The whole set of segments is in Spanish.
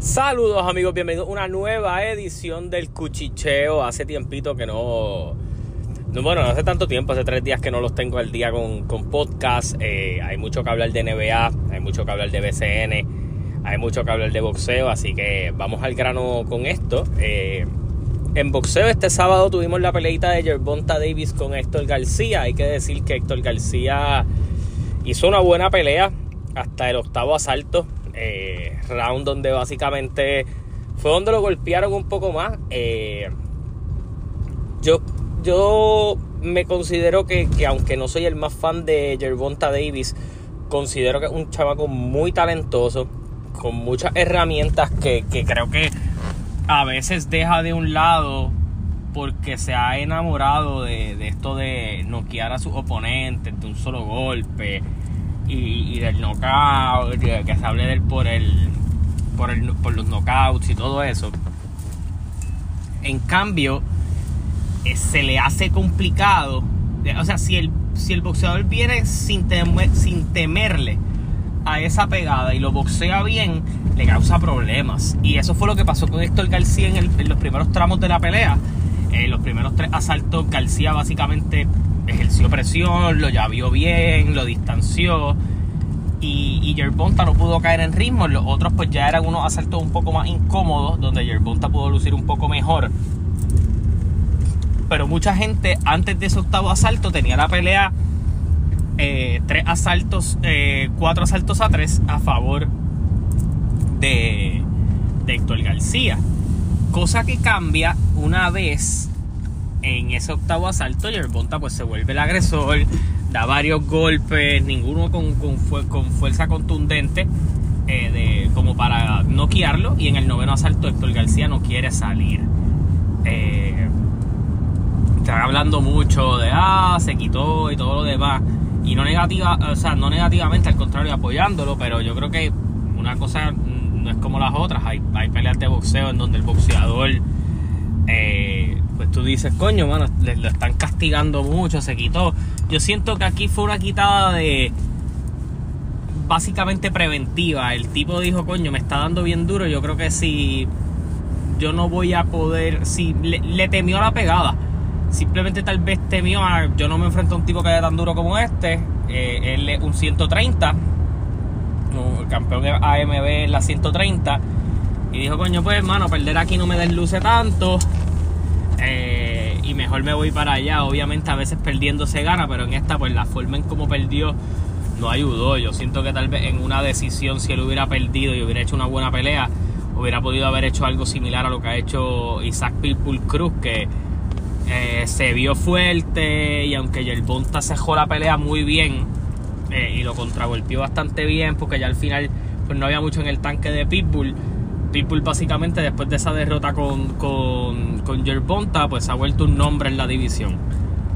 Saludos amigos, bienvenidos a una nueva edición del Cuchicheo. Hace tiempito que no... no bueno, no hace tanto tiempo, hace tres días que no los tengo al día con, con podcast. Eh, hay mucho que hablar de NBA, hay mucho que hablar de BCN, hay mucho que hablar de boxeo, así que vamos al grano con esto. Eh, en boxeo este sábado tuvimos la peleita de Gervonta Davis con Héctor García. Hay que decir que Héctor García hizo una buena pelea hasta el octavo asalto. Eh, round donde básicamente fue donde lo golpearon un poco más. Eh, yo, yo me considero que, aunque no soy el más fan de Gervonta Davis, considero que es un chavaco muy talentoso, con muchas herramientas que, creo que a veces deja de un lado porque se ha enamorado de, de, esto de noquear a sus oponentes de un solo golpe y, del knockout, que se hable de él por el, por el por los knockouts y todo eso. En cambio, eh, se le hace complicado. O sea, si el, si el boxeador viene sin, sin temerle a esa pegada y lo boxea bien, le causa problemas. Y eso fue lo que pasó con Héctor García en, los primeros tramos de la pelea. En los primeros tres asaltos, García básicamente ejerció presión, lo vio bien, lo distanció. Y, y Yerbonta no pudo caer en ritmo. Los otros pues ya eran unos asaltos un poco más incómodos, donde Yerbonta pudo lucir un poco mejor. Pero mucha gente antes de ese octavo asalto tenía la pelea eh, tres asaltos, eh, cuatro asaltos a tres a favor de, de Héctor García. Cosa que cambia una vez en ese octavo asalto Yerbonta pues se vuelve el agresor, da varios golpes, ninguno con, con, fuerza contundente eh, de, como para noquearlo y en el noveno asalto Héctor García no quiere salir. Eh, están hablando mucho de ah, se quitó y todo lo demás. Y no negativa, o sea, no negativamente, al contrario, apoyándolo, pero yo creo que una cosa no es como las otras. Hay, hay peleas de boxeo en donde el boxeador eh, pues tú dices, coño, mano, le, lo están castigando mucho, se quitó. Yo siento que aquí fue una quitada de básicamente preventiva. El tipo dijo, coño, me está dando bien duro. Yo creo que si yo no voy a poder, si le, temió la pegada. Simplemente tal vez temió a, yo no me enfrento a un tipo que haya tan duro como este. Eh, él es un 130. El campeón de AMB es la 130. Y dijo, coño, pues hermano, perder aquí no me desluce tanto. Eh, y mejor me voy para allá. Obviamente a veces perdiendo se gana, pero en esta pues la forma en cómo perdió no ayudó. Yo siento que tal vez en una decisión si él hubiera perdido y hubiera hecho una buena pelea, hubiera podido haber hecho algo similar a lo que ha hecho Isaac Pitbull Cruz, que eh, se vio fuerte y aunque Yerbonta cejó la pelea muy bien eh, y lo contragolpeó bastante bien porque ya al final pues no había mucho en el tanque de Pitbull Pitbull básicamente después de esa derrota con, con, con pues ha vuelto un nombre en la división.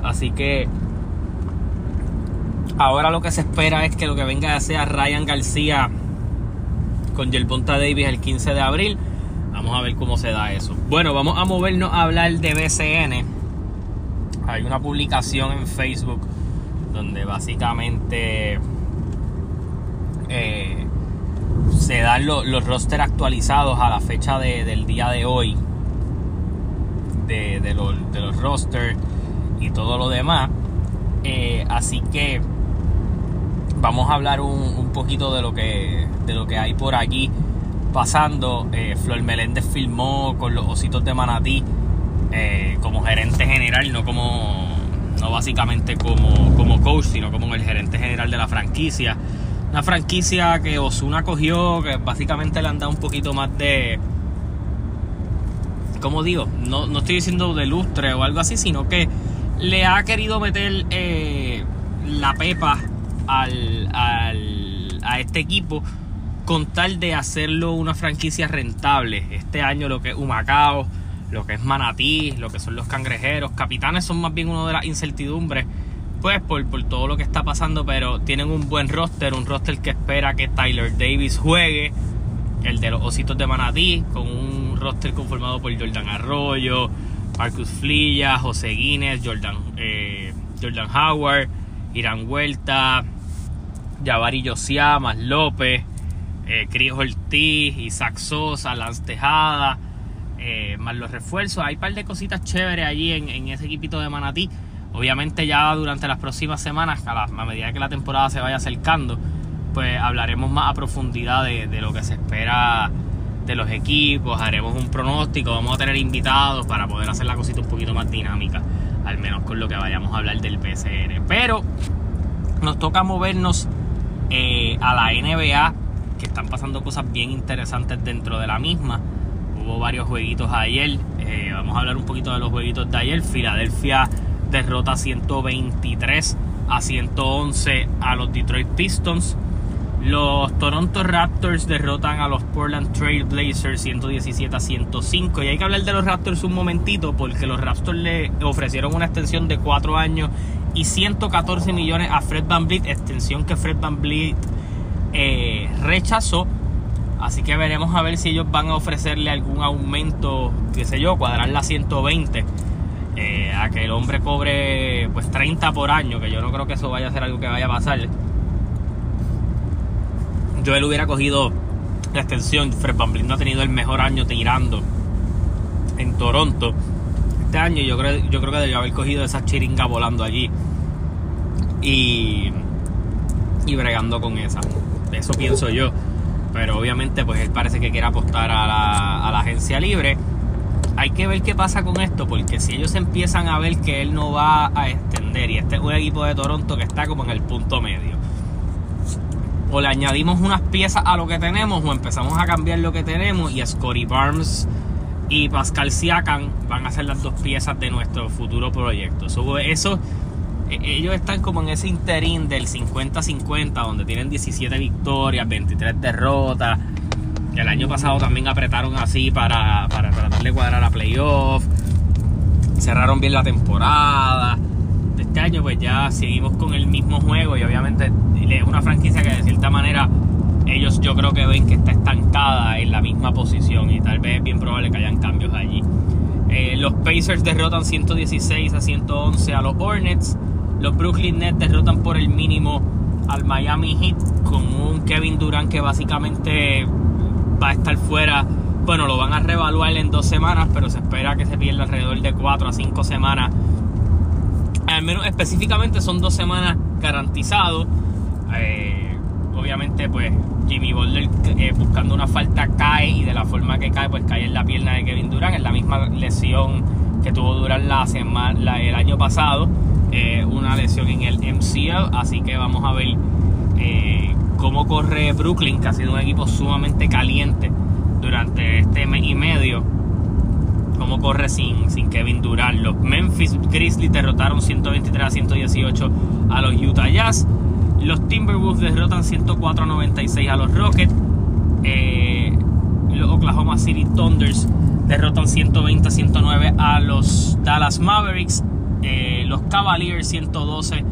Así que ahora lo que se espera es que lo que venga sea Ryan García con Yerbonta Davis el 15 de abril. Vamos a ver cómo se da eso. Bueno, vamos a movernos a hablar de BCN. Hay una publicación en Facebook donde básicamente eh, se dan los, los roster actualizados a la fecha del día de hoy de, de, los rosters y todo lo demás. Eh, así que vamos a hablar un, poquito de lo que de lo que hay por aquí pasando. Eh, Flor Meléndez filmó con los ositos de Manatí eh, como gerente general, no como no básicamente como, como coach, sino como el gerente general de la franquicia. Una franquicia que Osuna cogió, que básicamente le han dado un poquito más de. Como digo, no, estoy diciendo de lustre o algo así, sino que le ha querido meter eh, la pepa al, a este equipo con tal de hacerlo una franquicia rentable. Este año lo que es Humacao, lo que es Manatí, lo que son los cangrejeros, capitanes son más bien uno de las incertidumbres pues por, todo lo que está pasando, pero tienen un buen roster, un roster que espera que Tyler Davis juegue, el de los Ositos de Manatí, con un roster conformado por Jordan Arroyo, Marcus Flilla, José Guinness, Jordan, eh, Jordan Howard, Irán Huerta, Javari Yosia, López, eh, Chris Ortiz, Isaac Sosa, Lance Tejada, eh, más los refuerzos. Hay un par de cositas chéveres allí en, ese equipito de Manatí. Obviamente ya durante las próximas semanas, a, medida que la temporada se vaya acercando, pues hablaremos más a profundidad de, de lo que se espera de los equipos, haremos un pronóstico, vamos a tener invitados para poder hacer la cosita un poquito más dinámica, al menos con lo que vayamos a hablar del PCN. Pero nos toca movernos eh, a la NBA, que están pasando cosas bien interesantes dentro de la misma. Hubo varios jueguitos ayer, eh, vamos a hablar un poquito de los jueguitos de ayer. Filadelfia derrota 123 a 111 a los Detroit Pistons. Los Toronto Raptors derrotan a los Portland Trail Blazers 117 a 105. Y hay que hablar de los Raptors un momentito porque los Raptors le ofrecieron una extensión de 4 años y 114 millones a Fred Van Vliet, extensión que Fred Van Vliet eh, rechazó. Así que veremos a ver si ellos van a ofrecerle algún aumento, qué sé yo, cuadrar la 120. Eh, a que el hombre cobre pues 30 por año, que yo no creo que eso vaya a ser algo que vaya a pasar yo él hubiera cogido la extensión. Fred Van no ha tenido el mejor año tirando en Toronto. Este año yo creo, yo creo que debió haber cogido esa chiringa volando allí. Y, y bregando con esa. Eso pienso yo. Pero obviamente pues él parece que quiere apostar a la agencia libre. Hay que ver qué pasa con esto, porque si ellos empiezan a ver que él no va a extender, y este es un equipo de Toronto que está como en el punto medio, o le añadimos unas piezas a lo que tenemos o empezamos a cambiar lo que tenemos y Scotty Barnes y Pascal Siakam van a ser las dos piezas de nuestro futuro proyecto. eso, e, ellos están como en ese interín del 50-50 donde tienen 17 victorias, 23 derrotas. El año pasado también apretaron así para, para tratar de cuadrar a playoff. Cerraron bien la temporada este año pues ya seguimos con el mismo juego y obviamente es una franquicia que de cierta manera ellos yo creo que ven que está estancada en la misma posición y tal vez es bien probable que hayan cambios allí. Eh, los Pacers derrotan 116 a 111 a los Hornets. Los Brooklyn Nets derrotan por el mínimo al Miami Heat con un Kevin Durant que básicamente va a estar fuera. Bueno, lo van a reevaluar en dos semanas, pero se espera que se pierda alrededor de 4 a 5 semanas al menos específicamente son dos semanas garantizado. Eh, obviamente, pues Jimmy Butler eh, buscando una falta cae y de la forma que cae, pues cae en la pierna de Kevin Durant. Es la misma lesión que tuvo Durant la semana, el año pasado, eh, una lesión en el MCL. Así que vamos a ver cómo corre Brooklyn, que ha sido un equipo sumamente caliente durante este mes y medio cómo corre sin, sin Kevin Durant. Los Memphis Grizzlies derrotaron 123 a 118 a los Utah Jazz. Los Timberwolves derrotan 104 a 96 a los Rockets. Eh, los Oklahoma City Thunders derrotan 120 a 109 a los Dallas Mavericks. Eh, los Cavaliers 112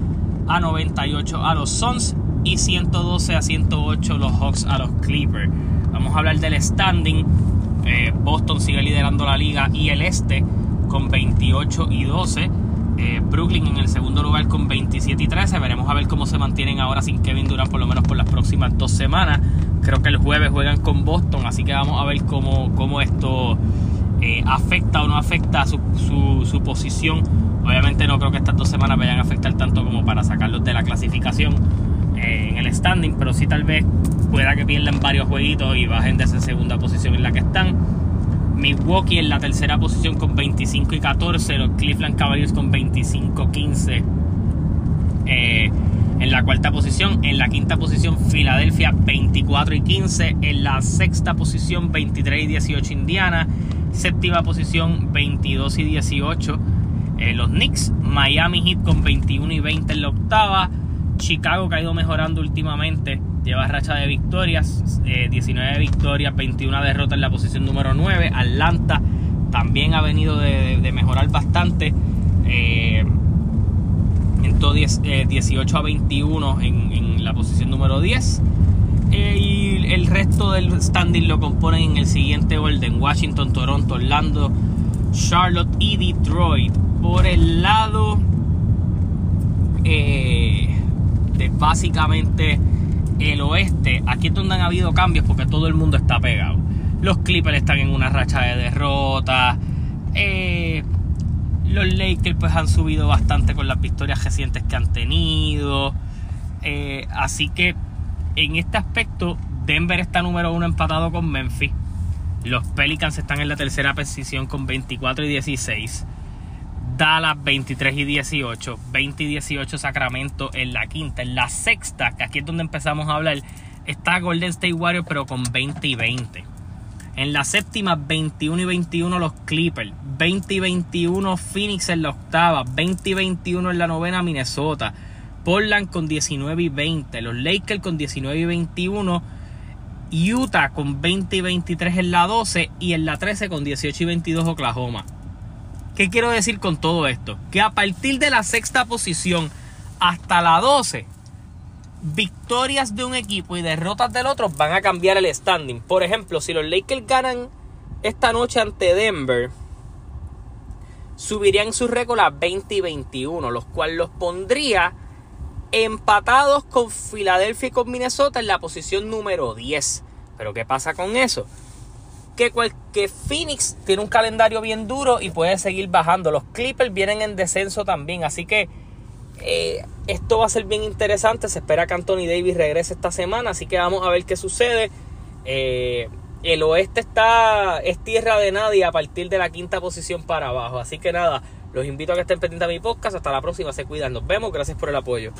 a 98 a los Suns y 112 a 108 los Hawks a los Clippers. Vamos a hablar del standing. Eh, Boston sigue liderando la liga y el este con 28 y 12. Eh, Brooklyn en el segundo lugar con 27 y 13. Veremos a ver cómo se mantienen ahora sin Kevin Durant por lo menos por las próximas dos semanas. Creo que el jueves juegan con Boston, así que vamos a ver cómo, cómo esto eh, afecta o no afecta su, su, posición. Obviamente no creo que estas dos semanas vayan a afectar tanto como para sacarlos de la clasificación en el standing, pero sí tal vez pueda que pierdan varios jueguitos y bajen de esa segunda posición en la que están. Milwaukee en la tercera posición con 25 y 14, los Cleveland Cavaliers con 25 15 eh, en la cuarta posición, en la quinta posición Filadelfia 24 y 15, en la sexta posición 23 y 18 Indiana, séptima posición 22 y 18 eh, los Knicks, Miami Heat con 21 y 20 en la octava, Chicago que ha ido mejorando últimamente lleva racha de victorias, 19 eh, victorias, 21 derrotas en la posición número 9. Atlanta también ha venido de, mejorar bastante. Eh, entonces 18 a 21 en, la posición número 10. Eh, y el resto del standing lo componen en el siguiente orden: Washington, Toronto, Orlando, Charlotte y Detroit. Por el lado de básicamente el oeste, aquí es donde han habido cambios porque todo el mundo está pegado. Los Clippers están en una racha de derrotas. Eh, los Lakers pues han subido bastante con las victorias recientes que han tenido. Eh, así que en este aspecto Denver está número uno empatado con Memphis. Los Pelicans están en la tercera posición con 24 y 16. Dallas 23 y 18. 20 y 18 Sacramento en la quinta. En la sexta, que aquí es donde empezamos a hablar, está Golden State Warriors pero con 20 y 20. En la séptima, 21 y 21 los Clippers. 20 y 21 Phoenix en la octava. 20 y 21 en la novena Minnesota. Portland con 19 y 20. Los Lakers con 19 y 21. Utah con 20 y 23 en la 12. Y en la 13 con 18 y 22 Oklahoma. ¿Qué quiero decir con todo esto? Que a partir de la sexta posición hasta la 12 victorias de un equipo y derrotas del otro van a cambiar el standing. Por ejemplo, si los Lakers ganan esta noche ante Denver, subirían su récord a 20 y 21, los cuales los pondría empatados con Filadelfia y con Minnesota en la posición número 10. Pero ¿qué pasa con eso? Que, que Phoenix tiene un calendario bien duro y puede seguir bajando. Los Clippers vienen en descenso también, así que eh, esto va a ser bien interesante. Se espera que Anthony Davis regrese esta semana, así que vamos a ver qué sucede. Eh, el oeste está es tierra de nadie a partir de la quinta posición para abajo. Así que nada, los invito a que estén pendientes a mi podcast. Hasta la próxima, se cuidan. Nos vemos. Gracias por el apoyo.